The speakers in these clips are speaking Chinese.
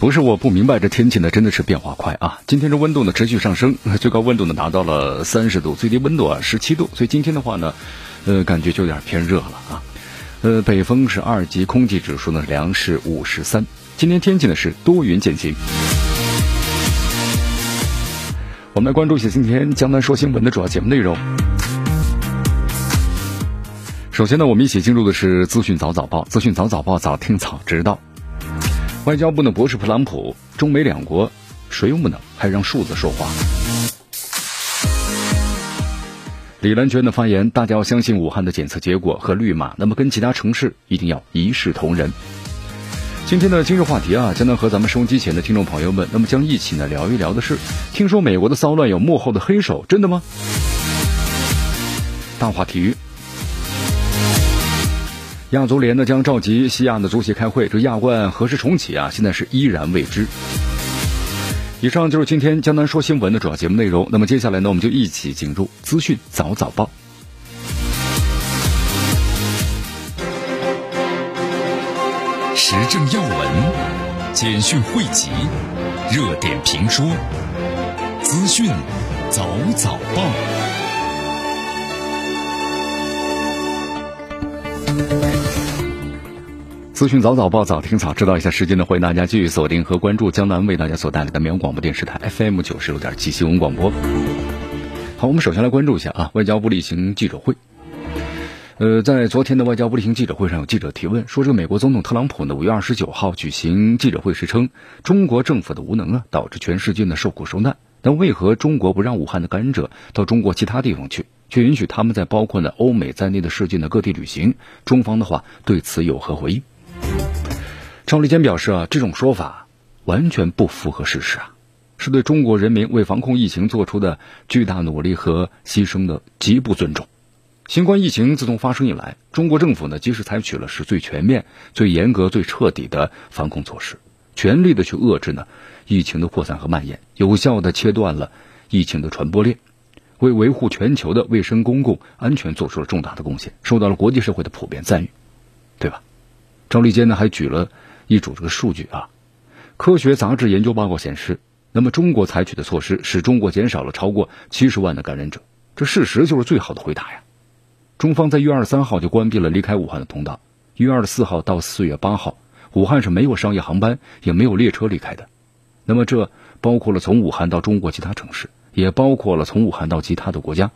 不是我不明白，这天气呢真的是变化快啊！今天这温度呢持续上升，最高温度呢达到了三十度，最低温度啊十七度，所以今天的话呢，呃，感觉就有点偏热了啊。呃，北风是二级，空气指数呢良是五十三。今天天气呢是多云见晴。我们来关注一下今天江南说新闻的主要节目内容。首先呢，我们一起进入的是资讯早早报，资讯早早报，早听早知道。外交部的博士特朗普，中美两国谁无能，还让数字说话。李兰娟的发言，大家要相信武汉的检测结果和绿码，那么跟其他城市一定要一视同仁。今天的今日话题啊，将能和咱们收音机前的听众朋友们，那么将一起呢聊一聊的是，听说美国的骚乱有幕后的黑手，真的吗？大话体育。亚足联呢将召集西亚的足协开会，这亚冠何时重启啊？现在是依然未知。以上就是今天江南说新闻的主要节目内容。那么接下来呢，我们就一起进入资讯早早报，时政要闻、简讯汇集、热点评说、资讯早早报。资讯早早报早听早知道一下时间呢，欢迎大家继续锁定和关注江南为大家所带来的绵阳广播电视台 FM 九十六点七新闻广播。好，我们首先来关注一下啊，外交部例行记者会。呃，在昨天的外交部例行记者会上，有记者提问说，这个美国总统特朗普呢，五月二十九号举行记者会时称，中国政府的无能啊，导致全世界呢受苦受难。但为何中国不让武汉的感染者到中国其他地方去，却允许他们在包括呢欧美在内的世界的各地旅行？中方的话对此有何回应？赵立坚表示啊，这种说法完全不符合事实啊，是对中国人民为防控疫情做出的巨大努力和牺牲的极不尊重。新冠疫情自从发生以来，中国政府呢，即使采取了是最全面、最严格、最彻底的防控措施，全力的去遏制呢疫情的扩散和蔓延，有效的切断了疫情的传播链，为维护全球的卫生公共安全做出了重大的贡献，受到了国际社会的普遍赞誉，对吧？赵立坚呢还举了。一组这个数据啊，科学杂志研究报告显示，那么中国采取的措施使中国减少了超过七十万的感染者，这事实就是最好的回答呀。中方在一月二十三号就关闭了离开武汉的通道，一月二十四号到四月八号，武汉是没有商业航班也没有列车离开的。那么这包括了从武汉到中国其他城市，也包括了从武汉到其他的国家。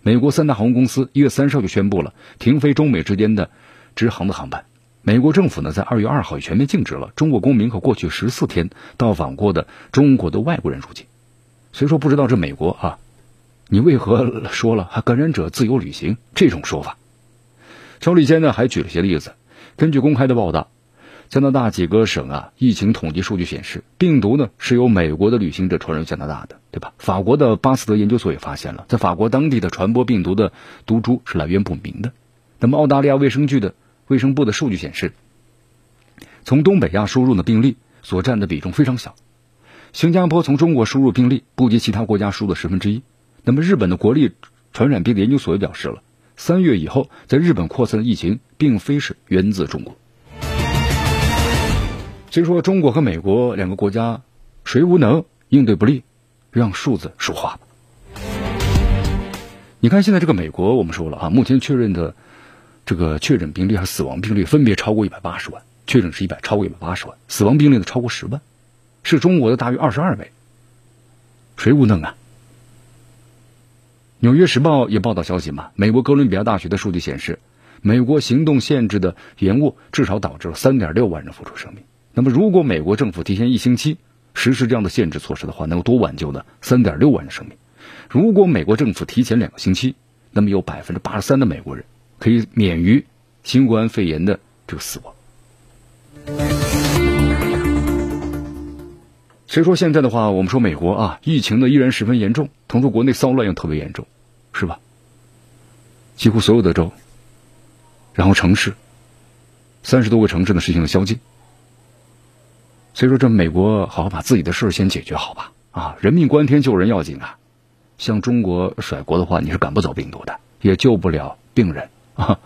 美国三大航空公司一月三十号就宣布了停飞中美之间的直航的航班。美国政府呢，在二月二号也全面禁止了中国公民和过去十四天到访过的中国的外国人入境。所以说，不知道这美国啊，你为何说了还 感染者自由旅行这种说法？赵立坚呢，还举了些例子。根据公开的报道，加拿大几个省啊，疫情统计数据显示，病毒呢是由美国的旅行者传入加拿大的，对吧？法国的巴斯德研究所也发现了，在法国当地的传播病毒的毒株是来源不明的。那么，澳大利亚卫生局的。卫生部的数据显示，从东北亚输入的病例所占的比重非常小。新加坡从中国输入病例不及其他国家输入的十分之一。那么，日本的国立传染病研究所也表示了，三月以后在日本扩散的疫情并非是源自中国。所以说，中国和美国两个国家谁无能应对不力，让数字说话吧。你看，现在这个美国，我们说了啊，目前确认的。这个确诊病例和死亡病例分别超过一百八十万，确诊是一百，超过一百八十万，死亡病例呢超过十万，是中国的大约二十二倍。谁无能啊？纽约时报也报道消息嘛，美国哥伦比亚大学的数据显示，美国行动限制的延误至少导致了三点六万人付出生命。那么，如果美国政府提前一星期实施这样的限制措施的话，能够多挽救呢三点六万人生命。如果美国政府提前两个星期，那么有百分之八十三的美国人。可以免于新冠肺炎的这个死亡。所以说现在的话，我们说美国啊，疫情呢依然十分严重，同时国内骚乱又特别严重，是吧？几乎所有的州，然后城市，三十多个城市呢实行了宵禁。所以说，这美国好好把自己的事先解决好吧，啊，人命关天，救人要紧啊。像中国甩锅的话，你是赶不走病毒的，也救不了病人啊。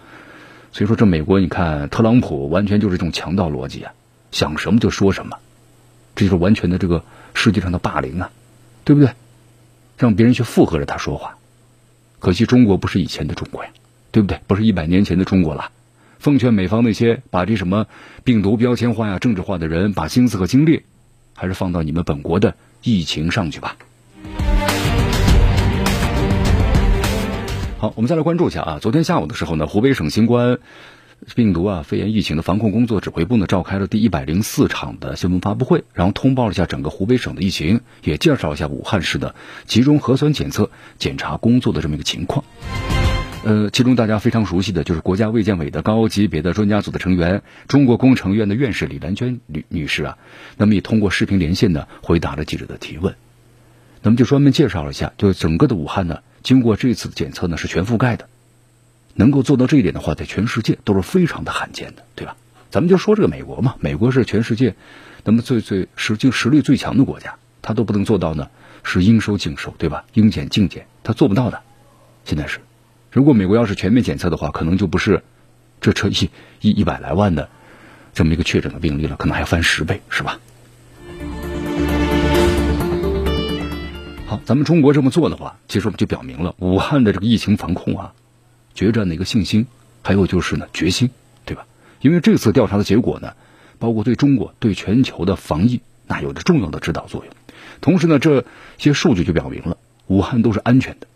所以说，这美国你看，特朗普完全就是一种强盗逻辑啊，想什么就说什么，这就是完全的这个世界上的霸凌啊，对不对？让别人去附和着他说话。可惜中国不是以前的中国呀，对不对？不是一百年前的中国了。奉劝美方那些把这什么病毒标签化呀、政治化的人，把心思和精力还是放到你们本国的疫情上去吧。好，我们再来关注一下啊。昨天下午的时候呢，湖北省新冠病毒啊肺炎疫情的防控工作指挥部呢召开了第一百零四场的新闻发布会，然后通报了一下整个湖北省的疫情，也介绍一下武汉市的集中核酸检测检查工作的这么一个情况。呃，其中大家非常熟悉的就是国家卫健委的高级别的专家组的成员，中国工程院的院士李兰娟女女士啊，那么也通过视频连线呢回答了记者的提问。那么就专门介绍了一下，就整个的武汉呢。经过这次的检测呢，是全覆盖的，能够做到这一点的话，在全世界都是非常的罕见的，对吧？咱们就说这个美国嘛，美国是全世界那么最最实际实力最强的国家，它都不能做到呢，是应收尽收，对吧？应检尽检，它做不到的。现在是，如果美国要是全面检测的话，可能就不是这车一一一百来万的这么一个确诊的病例了，可能还要翻十倍，是吧？好，咱们中国这么做的话，其实我们就表明了武汉的这个疫情防控啊，决战的一个信心，还有就是呢决心，对吧？因为这次调查的结果呢，包括对中国、对全球的防疫，那有着重要的指导作用。同时呢，这些数据就表明了武汉都是安全的。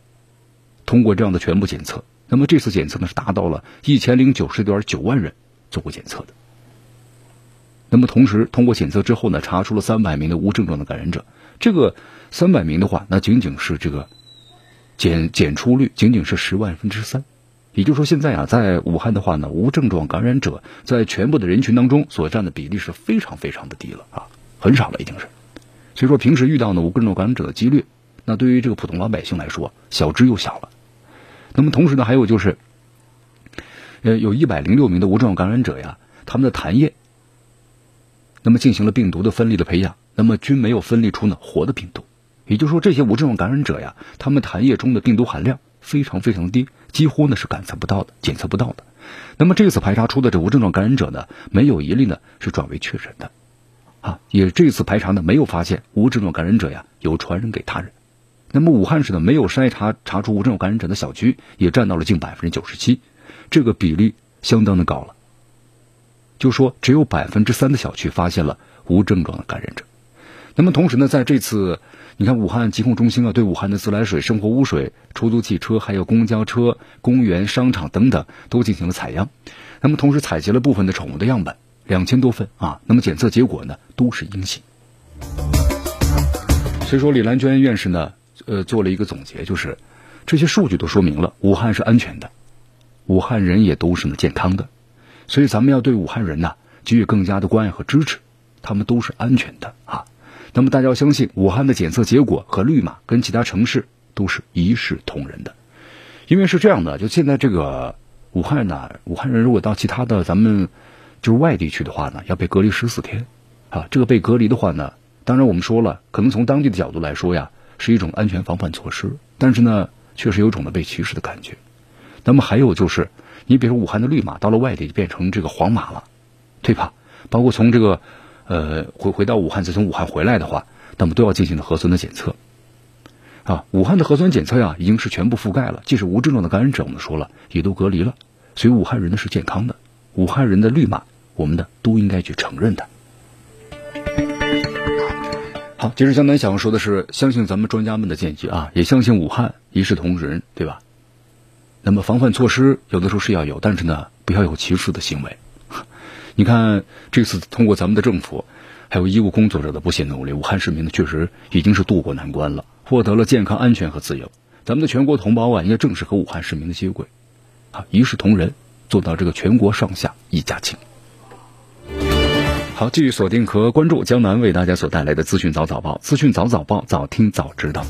通过这样的全部检测，那么这次检测呢是达到了一千零九十点九万人做过检测的。那么同时通过检测之后呢，查出了三百名的无症状的感染者，这个。三百名的话，那仅仅是这个检检出率仅仅是十万分之三，也就是说，现在啊，在武汉的话呢，无症状感染者在全部的人群当中所占的比例是非常非常的低了啊，很少了已经是。所以说，平时遇到呢无症状感染者的几率，那对于这个普通老百姓来说，小之又小了。那么同时呢，还有就是，呃，有一百零六名的无症状感染者呀，他们的痰液，那么进行了病毒的分离的培养，那么均没有分离出呢活的病毒。也就是说，这些无症状感染者呀，他们痰液中的病毒含量非常非常低，几乎呢是感测不到的、检测不到的。那么这次排查出的这无症状感染者呢，没有一例呢是转为确诊的，啊，也这次排查呢没有发现无症状感染者呀有传染给他人。那么武汉市呢没有筛查查出无症状感染者的小区也占到了近百分之九十七，这个比例相当的高了。就说只有百分之三的小区发现了无症状的感染者。那么同时呢，在这次。你看，武汉疾控中心啊，对武汉的自来水、生活污水、出租汽车、还有公交车、公园、商场等等，都进行了采样。那么，同时采集了部分的宠物的样本，两千多份啊。那么，检测结果呢，都是阴性。所以说，李兰娟院士呢，呃，做了一个总结，就是这些数据都说明了武汉是安全的，武汉人也都是呢健康的。所以，咱们要对武汉人呢给予更加的关爱和支持，他们都是安全的啊。那么大家要相信，武汉的检测结果和绿码跟其他城市都是一视同仁的，因为是这样的，就现在这个武汉呢，武汉人如果到其他的咱们就是外地去的话呢，要被隔离十四天，啊，这个被隔离的话呢，当然我们说了，可能从当地的角度来说呀，是一种安全防范措施，但是呢，确实有种的被歧视的感觉。那么还有就是，你比如说武汉的绿码到了外地就变成这个黄码了，对吧？包括从这个。呃，回回到武汉，再从武汉回来的话，那么都要进行的核酸的检测，啊，武汉的核酸检测呀，已经是全部覆盖了，即使无症状的感染者，我们说了，也都隔离了，所以武汉人呢是健康的，武汉人的绿码，我们的都应该去承认的。好，其实江南想要说的是，相信咱们专家们的建议啊，也相信武汉一视同仁，对吧？那么防范措施有的时候是要有，但是呢，不要有歧视的行为。你看，这次通过咱们的政府，还有医务工作者的不懈努力，武汉市民呢确实已经是渡过难关了，获得了健康、安全和自由。咱们的全国同胞啊，应该正式和武汉市民的接轨，啊，一视同仁，做到这个全国上下一家亲。好，继续锁定和关注江南为大家所带来的资讯早早报，资讯早早报，早听早知道。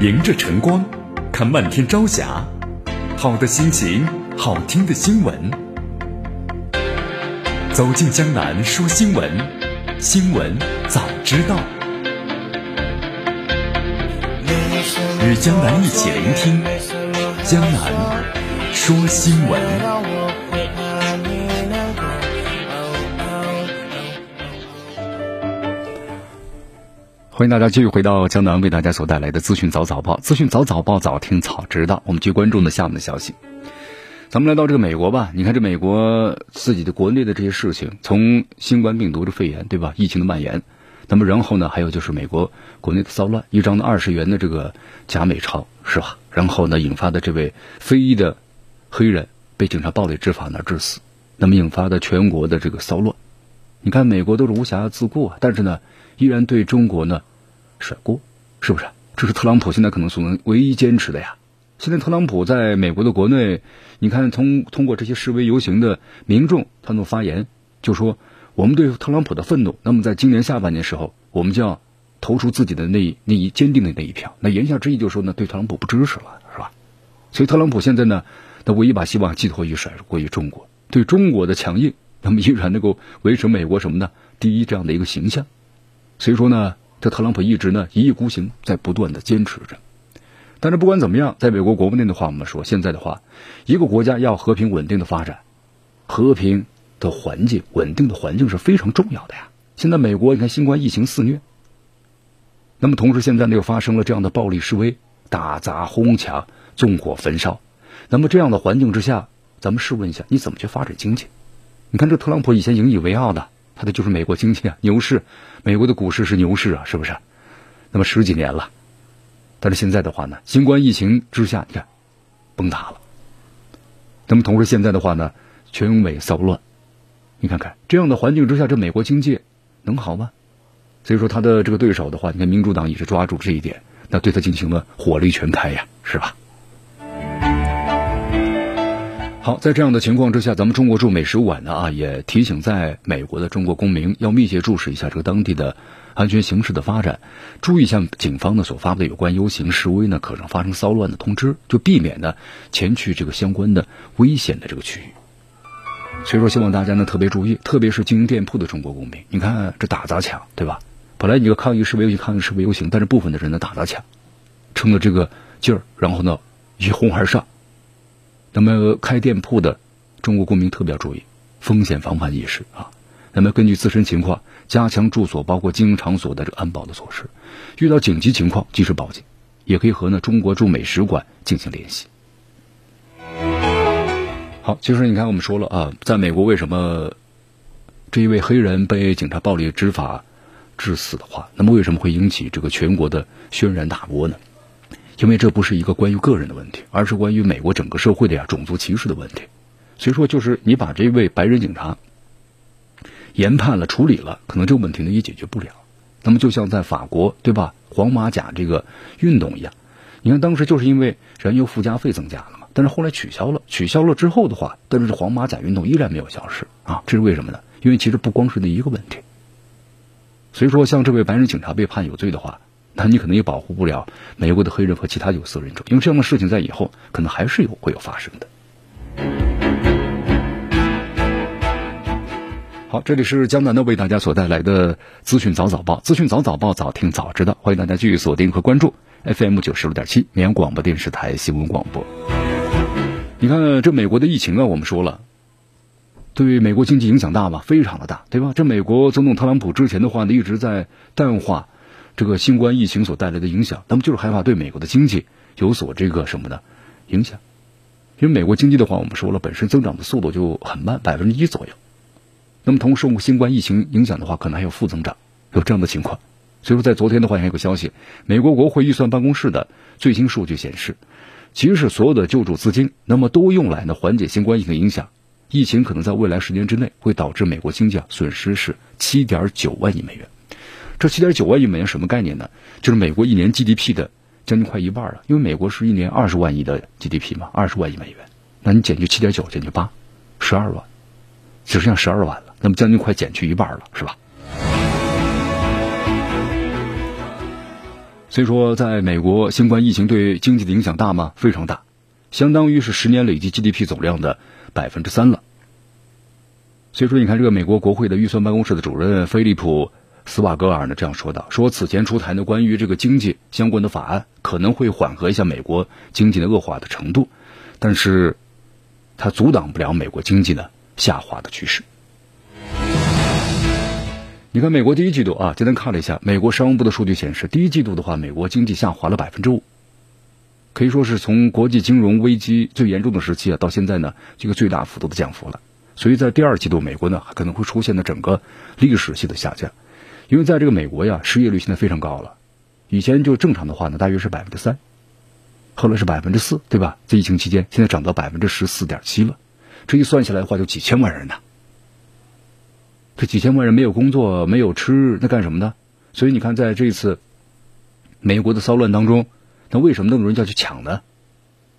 迎着晨光，看漫天朝霞，好的心情，好听的新闻。走进江南说新闻，新闻早知道。与江南一起聆听江南说新闻。欢迎大家继续回到江南为大家所带来的资讯早早报，资讯早早报，早听早知道。我们去关注的下面的消息。咱们来到这个美国吧，你看这美国自己的国内的这些事情，从新冠病毒的肺炎对吧，疫情的蔓延，那么然后呢，还有就是美国国内的骚乱，一张的二十元的这个假美钞是吧？然后呢，引发的这位非裔的黑人被警察暴力执法呢致死，那么引发的全国的这个骚乱。你看美国都是无暇自顾啊，但是呢。依然对中国呢甩锅，是不是？这是特朗普现在可能所能唯一坚持的呀。现在特朗普在美国的国内，你看通通过这些示威游行的民众，他们发言就说，我们对特朗普的愤怒。那么在今年下半年时候，我们就要投出自己的那一那一坚定的那一票。那言下之意就是说呢，对特朗普不支持了，是吧？所以特朗普现在呢，他唯一把希望寄托于甩锅于中国，对中国的强硬，那么依然能够维持美国什么呢？第一这样的一个形象。所以说呢，这特朗普一直呢一意孤行，在不断的坚持着。但是不管怎么样，在美国国内的话，我们说现在的话，一个国家要和平稳定的发展，和平的环境、稳定的环境是非常重要的呀。现在美国你看新冠疫情肆虐，那么同时现在呢又发生了这样的暴力示威、打砸哄抢、纵火焚烧，那么这样的环境之下，咱们试问一下，你怎么去发展经济？你看这特朗普以前引以为傲的。他的就是美国经济啊，牛市，美国的股市是牛市啊，是不是？那么十几年了，但是现在的话呢，新冠疫情之下，你看崩塌了。那么同时现在的话呢，全美骚乱，你看看这样的环境之下，这美国经济能好吗？所以说他的这个对手的话，你看民主党也是抓住这一点，那对他进行了火力全开呀，是吧？好，在这样的情况之下，咱们中国驻美使馆呢啊，也提醒在美国的中国公民要密切注视一下这个当地的安全形势的发展，注意向警方呢所发布的有关游行示威呢可能发生骚乱的通知，就避免呢前去这个相关的危险的这个区域。所以说，希望大家呢特别注意，特别是经营店铺的中国公民，你看这打砸抢，对吧？本来你个抗议示威游行，抗议示威游行，但是部分的人呢打砸抢，撑着这个劲儿，然后呢一哄而上。那么开店铺的中国公民特别要注意风险防范意识啊。那么根据自身情况加强住所包括经营场所的这个安保的措施，遇到紧急情况及时报警，也可以和呢中国驻美使馆进行联系。好，其实你看我们说了啊，在美国为什么这一位黑人被警察暴力执法致死的话，那么为什么会引起这个全国的轩然大波呢？因为这不是一个关于个人的问题，而是关于美国整个社会的呀种族歧视的问题。所以说，就是你把这位白人警察研判了、处理了，可能这个问题呢也解决不了。那么，就像在法国，对吧？黄马甲这个运动一样，你看当时就是因为燃油附加费增加了嘛，但是后来取消了。取消了之后的话，但是黄马甲运动依然没有消失啊，这是为什么呢？因为其实不光是那一个问题。所以说，像这位白人警察被判有罪的话。那你可能也保护不了美国的黑人和其他有色人种，因为这样的事情在以后可能还是有会有发生的。好，这里是江南的为大家所带来的资讯早早报，资讯早早报，早听早知道，欢迎大家继续锁定和关注 FM 九十六点七绵阳广播电视台新闻广播。你看这美国的疫情啊，我们说了，对美国经济影响大吗？非常的大，对吧？这美国总统特朗普之前的话呢，一直在淡化。这个新冠疫情所带来的影响，那么就是害怕对美国的经济有所这个什么呢影响？因为美国经济的话，我们说了，本身增长的速度就很慢，百分之一左右。那么同时，受新冠疫情影响的话，可能还有负增长，有这样的情况。所以说，在昨天的话，还有个消息，美国国会预算办公室的最新数据显示，即使所有的救助资金，那么都用来呢缓解新冠疫情影响，疫情可能在未来十年之内会导致美国经济啊损失是七点九万亿美元。这七点九万亿美元什么概念呢？就是美国一年 GDP 的将近快一半了，因为美国是一年二十万亿的 GDP 嘛，二十万亿美元，那你减去七点九，减去八，十二万，只剩下十二万了，那么将近快减去一半了，是吧？所以说，在美国，新冠疫情对经济的影响大吗？非常大，相当于是十年累计 GDP 总量的百分之三了。所以说，你看这个美国国会的预算办公室的主任菲利普·斯瓦格尔呢这样说道：“说此前出台的关于这个经济相关的法案可能会缓和一下美国经济的恶化的程度，但是，它阻挡不了美国经济的下滑的趋势。”你看，美国第一季度啊，今天看了一下美国商务部的数据显示，第一季度的话，美国经济下滑了百分之五，可以说是从国际金融危机最严重的时期啊，到现在呢，这个最大幅度的降幅了。所以在第二季度，美国呢可能会出现的整个历史性的下降，因为在这个美国呀，失业率现在非常高了，以前就正常的话呢，大约是百分之三，后来是百分之四，对吧？在疫情期间，现在涨到百分之十四点七了，这一算起来的话，就几千万人呢。这几千万人没有工作，没有吃，那干什么呢？所以你看，在这次美国的骚乱当中，那为什么那么多人要去抢呢？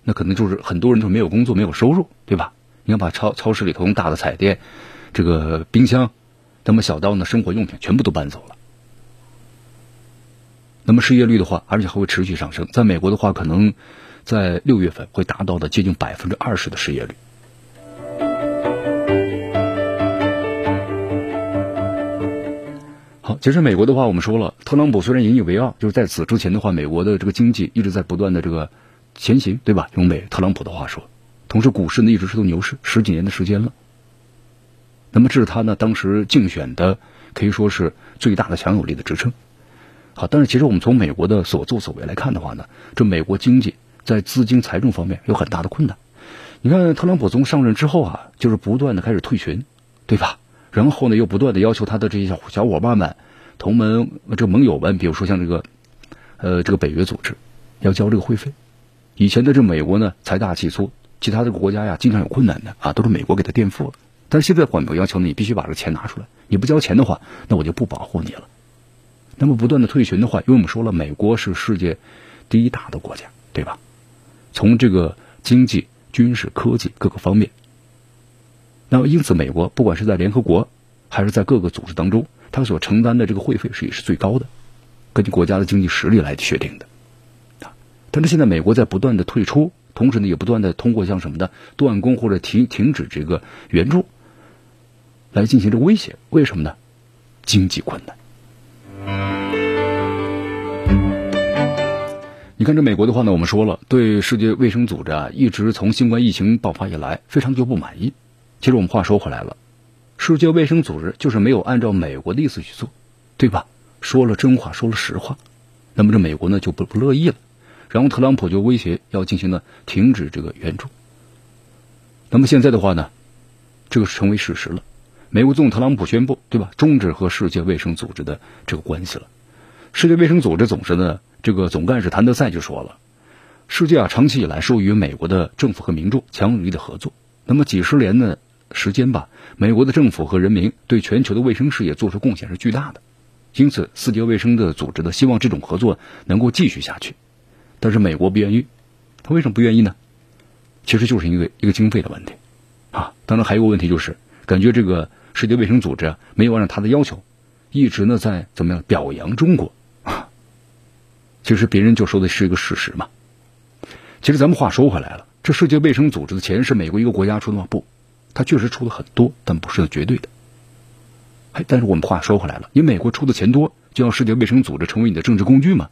那可能就是很多人都没有工作，没有收入，对吧？你要把超超市里头用大的彩电、这个冰箱，那么小到呢生活用品，全部都搬走了。那么失业率的话，而且还会持续上升。在美国的话，可能在六月份会达到的接近百分之二十的失业率。好，其实美国的话，我们说了，特朗普虽然引以为傲，就是在此之前的话，美国的这个经济一直在不断的这个前行，对吧？用美特朗普的话说，同时股市呢一直是头牛市，十几年的时间了。那么这是他呢当时竞选的可以说是最大的强有力的支撑。好，但是其实我们从美国的所作所为来看的话呢，这美国经济在资金财政方面有很大的困难。你看特朗普从上任之后啊，就是不断的开始退群，对吧？然后呢，又不断的要求他的这些小小伙伴们、同盟、这个盟友们，比如说像这个，呃，这个北约组织，要交这个会费。以前的这美国呢，财大气粗，其他这个国家呀，经常有困难的啊，都是美国给他垫付了。但是现在美国要求你必须把这个钱拿出来，你不交钱的话，那我就不保护你了。那么不断的退群的话，因为我们说了，美国是世界第一大的国家，对吧？从这个经济、军事、科技各个方面。那么，因此，美国不管是在联合国，还是在各个组织当中，它所承担的这个会费是也是最高的，根据国家的经济实力来确定的。啊，但是现在美国在不断的退出，同时呢，也不断的通过像什么的断供或者停停止这个援助，来进行这个威胁。为什么呢？经济困难。你看这美国的话呢，我们说了，对世界卫生组织啊，一直从新冠疫情爆发以来，非常就不满意。其实我们话说回来了，世界卫生组织就是没有按照美国的意思去做，对吧？说了真话，说了实话，那么这美国呢就不不乐意了，然后特朗普就威胁要进行呢停止这个援助。那么现在的话呢，这个成为事实了。美国总统特朗普宣布，对吧？终止和世界卫生组织的这个关系了。世界卫生组织总是呢这个总干事谭德赛就说了，世界啊长期以来受与美国的政府和民众强有力的合作，那么几十年呢。时间吧，美国的政府和人民对全球的卫生事业做出贡献是巨大的，因此世界卫生的组织呢希望这种合作能够继续下去，但是美国不愿意，他为什么不愿意呢？其实就是因为一个经费的问题，啊，当然还有个问题就是，感觉这个世界卫生组织没有按照他的要求，一直呢在怎么样表扬中国啊，其实别人就说的是一个事实嘛。其实咱们话说回来了，这世界卫生组织的钱是美国一个国家出的吗？不。他确实出了很多，但不是绝对的。哎，但是我们话说回来了，你美国出的钱多，就要世界卫生组织成为你的政治工具吗？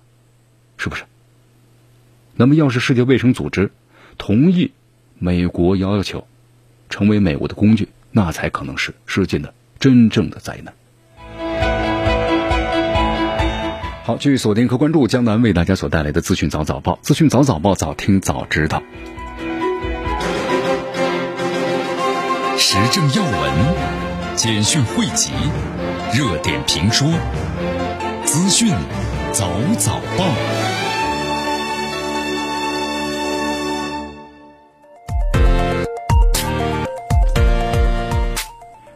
是不是？那么，要是世界卫生组织同意美国要求成为美国的工具，那才可能是世界的真正的灾难。好，继续锁定和关注江南为大家所带来的资讯早早报，资讯早早报，早听早知道。时政要闻、简讯汇集、热点评说、资讯早早报，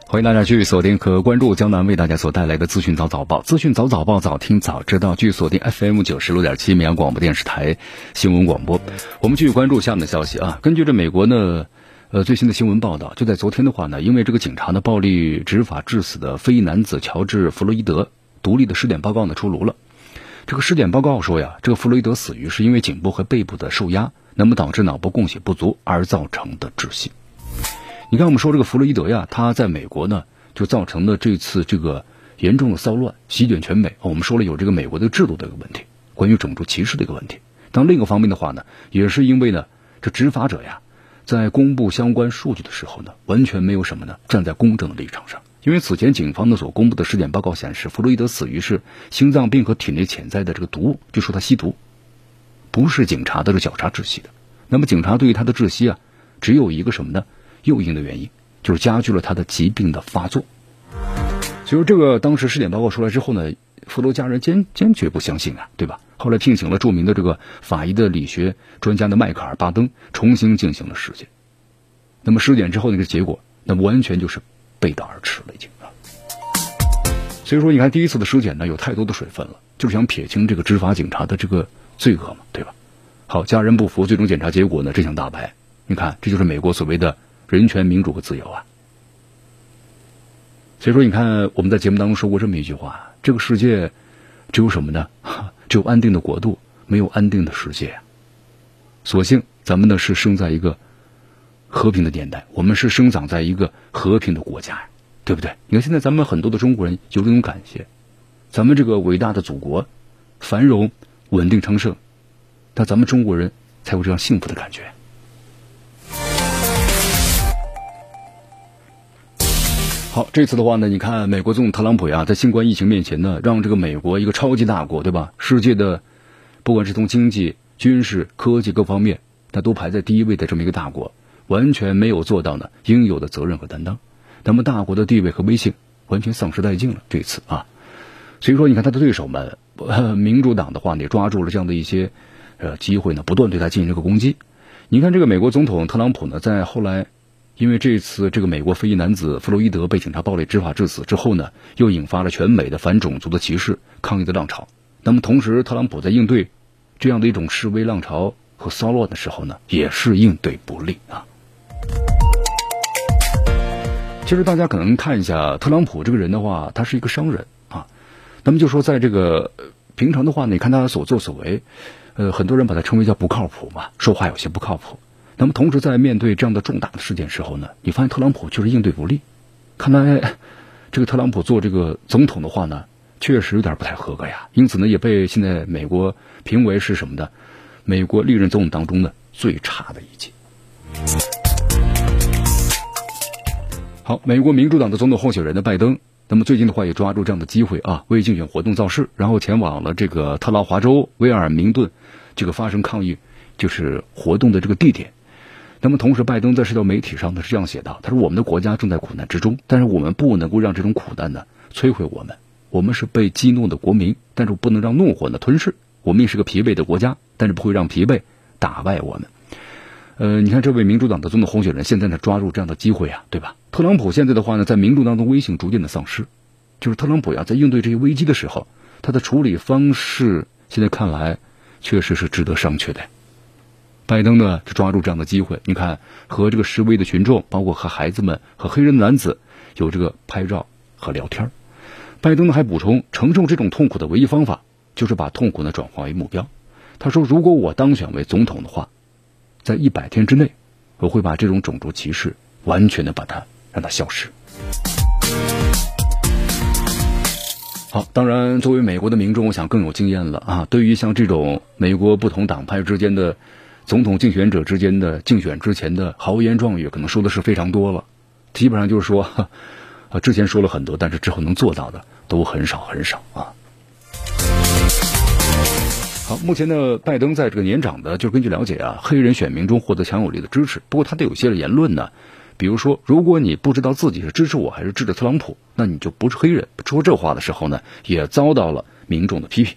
欢迎大家继续锁定和关注江南为大家所带来的资讯早早报。资讯早早报，早听早知道。继续锁定 FM 九十六点七绵阳广播电视台新闻广播。我们继续关注下面的消息啊，根据这美国呢。呃最新的新闻报道，就在昨天的话呢，因为这个警察呢暴力执法致死的非裔男子乔治·弗洛伊德独立的尸检报告呢出炉了。这个尸检报告说呀，这个弗洛伊德死于是因为颈部和背部的受压，那么导致脑部供血不足而造成的窒息。你看，我们说这个弗洛伊德呀，他在美国呢就造成了这次这个严重的骚乱，席卷全美。我们说了有这个美国的制度的一个问题，关于种族歧视的一个问题。但另一个方面的话呢，也是因为呢，这执法者呀，在公布相关数据的时候呢，完全没有什么呢站在公正的立场上。因为此前警方呢所公布的尸检报告显示，弗洛伊德死于是心脏病和体内潜在的这个毒物，就说他吸毒，不是警察的这绞杀窒息的。那么警察对于他的窒息啊，只有一个什么呢？诱因的原因，就是加剧了他的疾病的发作。所以说这个当时尸检报告出来之后呢，弗洛家人坚坚决不相信啊，对吧？后来聘请了著名的这个法医的理学专家的迈克尔巴登重新进行了尸检。那么尸检之后那个结果，那完全就是。背道而驰了，已经啊。所以说，你看第一次的尸检呢，有太多的水分了，就是想撇清这个执法警察的这个罪恶嘛，对吧？好，家人不服，最终检查结果呢，真相大白。你看，这就是美国所谓的人权、民主和自由啊。所以说，你看我们在节目当中说过这么一句话：这个世界只有什么呢？只有安定的国度，没有安定的世界。所幸咱们呢是生在一个。和平的年代，我们是生长在一个和平的国家呀，对不对？你看现在咱们很多的中国人有这种感谢，咱们这个伟大的祖国繁荣稳定昌盛，那咱们中国人才有这样幸福的感觉。好，这次的话呢，你看美国总统特朗普呀，在新冠疫情面前呢，让这个美国一个超级大国，对吧？世界的不管是从经济、军事、科技各方面，那都排在第一位的这么一个大国。完全没有做到呢应有的责任和担当，那么大国的地位和威信完全丧失殆尽了。这次啊，所以说你看他的对手们，民主党的话也抓住了这样的一些呃机会呢，不断对他进行这个攻击。你看这个美国总统特朗普呢，在后来因为这次这个美国非裔男子弗洛伊德被警察暴力执法致死之后呢，又引发了全美的反种族的歧视抗议的浪潮。那么同时，特朗普在应对这样的一种示威浪潮和骚乱的时候呢，也是应对不利啊。其实大家可能看一下特朗普这个人的话，他是一个商人啊。那么就说在这个平常的话，你看他所作所为，呃，很多人把他称为叫不靠谱嘛，说话有些不靠谱。那么同时在面对这样的重大的事件时候呢，你发现特朗普就是应对不利。看来这个特朗普做这个总统的话呢，确实有点不太合格呀。因此呢，也被现在美国评为是什么的？美国历任总统当中的最差的一届。好，美国民主党的总统候选人的拜登，那么最近的话也抓住这样的机会啊，为竞选活动造势，然后前往了这个特拉华州威尔明顿，这个发生抗议，就是活动的这个地点。那么同时，拜登在社交媒体上呢是这样写道：“他说我们的国家正在苦难之中，但是我们不能够让这种苦难呢摧毁我们。我们是被激怒的国民，但是不能让怒火呢吞噬。我们也是个疲惫的国家，但是不会让疲惫打败我们。”呃，你看这位民主党的总统候选人现在呢抓住这样的机会啊，对吧？特朗普现在的话呢，在民众当中威信逐渐的丧失，就是特朗普呀，在应对这些危机的时候，他的处理方式现在看来确实是值得商榷的。拜登呢就抓住这样的机会，你看和这个示威的群众，包括和孩子们和黑人男子有这个拍照和聊天拜登呢还补充，承受这种痛苦的唯一方法就是把痛苦呢转化为目标。他说，如果我当选为总统的话。在一百天之内，我会把这种种族歧视完全的把它让它消失。好，当然，作为美国的民众，我想更有经验了啊。对于像这种美国不同党派之间的总统竞选者之间的竞选之前的豪言壮语，可能说的是非常多了。基本上就是说，啊，之前说了很多，但是之后能做到的都很少很少啊。好，目前呢，拜登在这个年长的，就根据了解啊，黑人选民中获得强有力的支持。不过他的有些言论呢，比如说，如果你不知道自己是支持我还是支持特朗普，那你就不是黑人。说这话的时候呢，也遭到了民众的批评。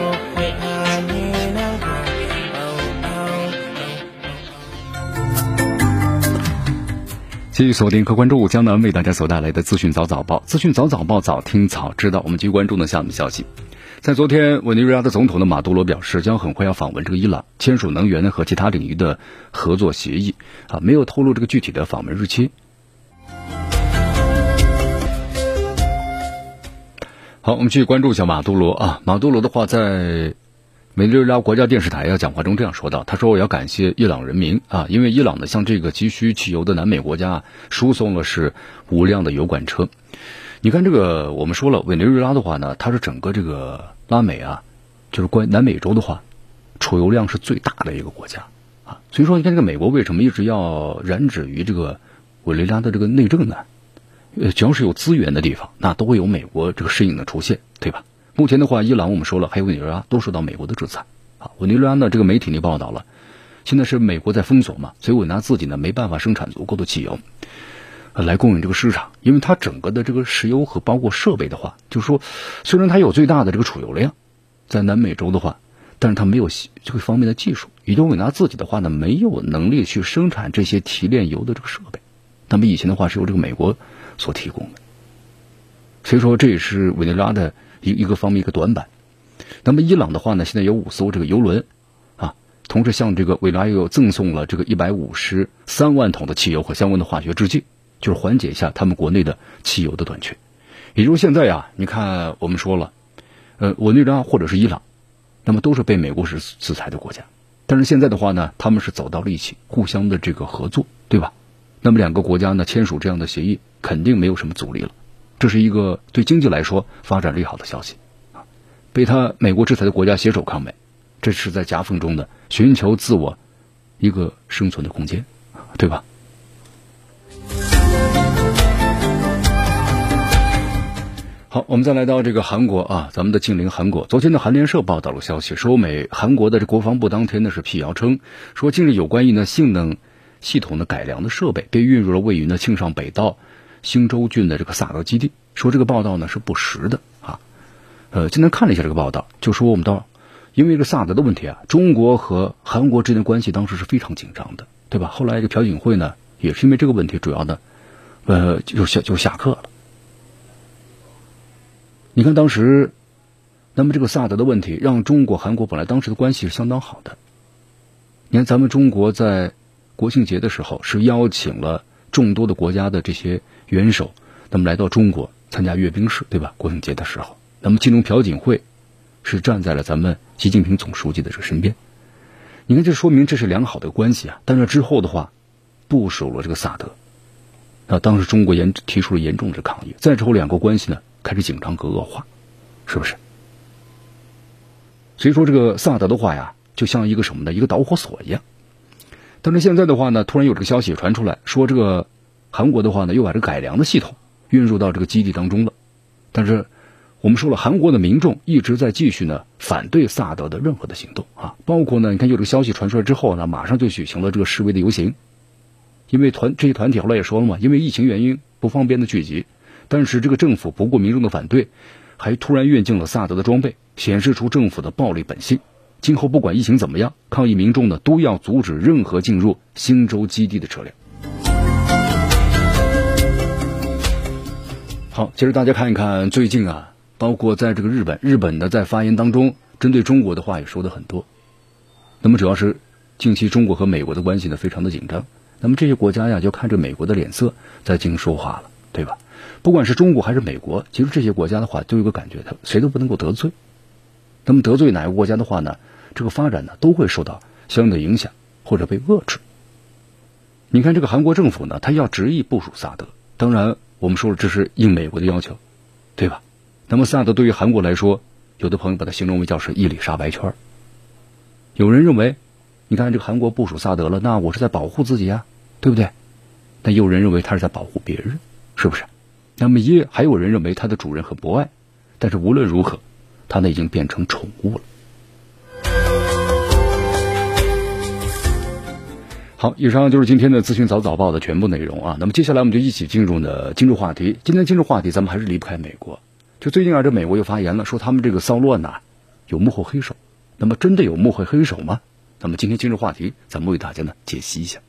继续锁定和关注江南为大家所带来的资讯早早报，资讯早早报，早听早知道。我们继续关注呢下面消息。在昨天，委内瑞拉的总统的马杜罗表示，将很快要访问这个伊朗，签署能源和其他领域的合作协议。啊，没有透露这个具体的访问日期。好，我们继续关注一下马杜罗啊。马杜罗的话，在委内瑞拉国家电视台要讲话中这样说道：“他说，我要感谢伊朗人民啊，因为伊朗呢向这个急需汽油的南美国家输送了是五辆的油罐车。”你看这个，我们说了，委内瑞拉的话呢，它是整个这个拉美啊，就是关南美洲的话，储油量是最大的一个国家啊。所以说，你看这个美国为什么一直要染指于这个委内瑞拉的这个内政呢？呃，只要是有资源的地方，那都会有美国这个身影的出现，对吧？目前的话，伊朗我们说了，还有委内瑞拉都受到美国的制裁啊。委内瑞拉呢，这个媒体呢报道了，现在是美国在封锁嘛，所以委内拉自己呢没办法生产足够的汽油。来供应这个市场，因为它整个的这个石油和包括设备的话，就是说，虽然它有最大的这个储油量，在南美洲的话，但是它没有这个方面的技术，也就委内自己的话呢，没有能力去生产这些提炼油的这个设备。那么以前的话是由这个美国所提供的，所以说这也是委内瑞拉的一一个方面一个短板。那么伊朗的话呢，现在有五艘这个油轮啊，同时向这个委拉又赠送了这个一百五十三万桶的汽油和相关的化学制剂。就是缓解一下他们国内的汽油的短缺，也就是现在呀，你看我们说了，呃，委内瑞拉或者是伊朗，那么都是被美国是制裁的国家，但是现在的话呢，他们是走到了一起，互相的这个合作，对吧？那么两个国家呢签署这样的协议，肯定没有什么阻力了，这是一个对经济来说发展利好的消息啊！被他美国制裁的国家携手抗美，这是在夹缝中的寻求自我一个生存的空间，对吧？好，我们再来到这个韩国啊，咱们的近邻韩国。昨天的韩联社报道了消息，说美韩国的这国防部当天呢是辟谣称，说近日有关于呢性能系统的改良的设备被运入了位于呢庆尚北道兴州郡的这个萨德基地。说这个报道呢是不实的啊。呃，今天看了一下这个报道，就说我们到因为这个萨德的问题啊，中国和韩国之间的关系当时是非常紧张的，对吧？后来这个朴槿惠呢也是因为这个问题，主要的呃就下就下课了。你看当时，那么这个萨德的问题，让中国、韩国本来当时的关系是相当好的。你看咱们中国在国庆节的时候是邀请了众多的国家的这些元首，那么来到中国参加阅兵式，对吧？国庆节的时候，那么其中朴槿惠是站在了咱们习近平总书记的这个身边。你看，这说明这是良好的关系啊。但是之后的话，部署了这个萨德，那当时中国严提出了严重的抗议。再之后，两国关系呢？开始紧张和恶化，是不是？所以说这个萨德的话呀，就像一个什么呢？一个导火索一样。但是现在的话呢，突然有这个消息传出来，说这个韩国的话呢，又把这个改良的系统运入到这个基地当中了。但是我们说了，韩国的民众一直在继续呢反对萨德的任何的行动啊，包括呢，你看有这个消息传出来之后呢，马上就举行了这个示威的游行，因为团这些团体后来也说了嘛，因为疫情原因不方便的聚集。但是这个政府不顾民众的反对，还突然运进了萨德的装备，显示出政府的暴力本性。今后不管疫情怎么样，抗议民众呢都要阻止任何进入新州基地的车辆。好，接着大家看一看最近啊，包括在这个日本，日本呢在发言当中针对中国的话也说的很多。那么主要是近期中国和美国的关系呢非常的紧张，那么这些国家呀就看着美国的脸色在进行说话了，对吧？不管是中国还是美国，其实这些国家的话都有个感觉，他谁都不能够得罪。那么得罪哪个国家的话呢？这个发展呢都会受到相应的影响或者被遏制。你看这个韩国政府呢，他要执意部署萨德，当然我们说了这是应美国的要求，对吧？那么萨德对于韩国来说，有的朋友把它形容为叫是一里沙白圈。有人认为，你看这个韩国部署萨德了，那我是在保护自己呀，对不对？但有人认为他是在保护别人，是不是？那么也还有人认为它的主人很博爱，但是无论如何，它呢已经变成宠物了。好，以上就是今天的资讯早早报的全部内容啊。那么接下来我们就一起进入呢今日话题。今天今日话题咱们还是离不开美国。就最近啊，这美国又发言了，说他们这个骚乱呐有幕后黑手。那么真的有幕后黑手吗？那么今天今日话题，咱们为大家呢解析一下。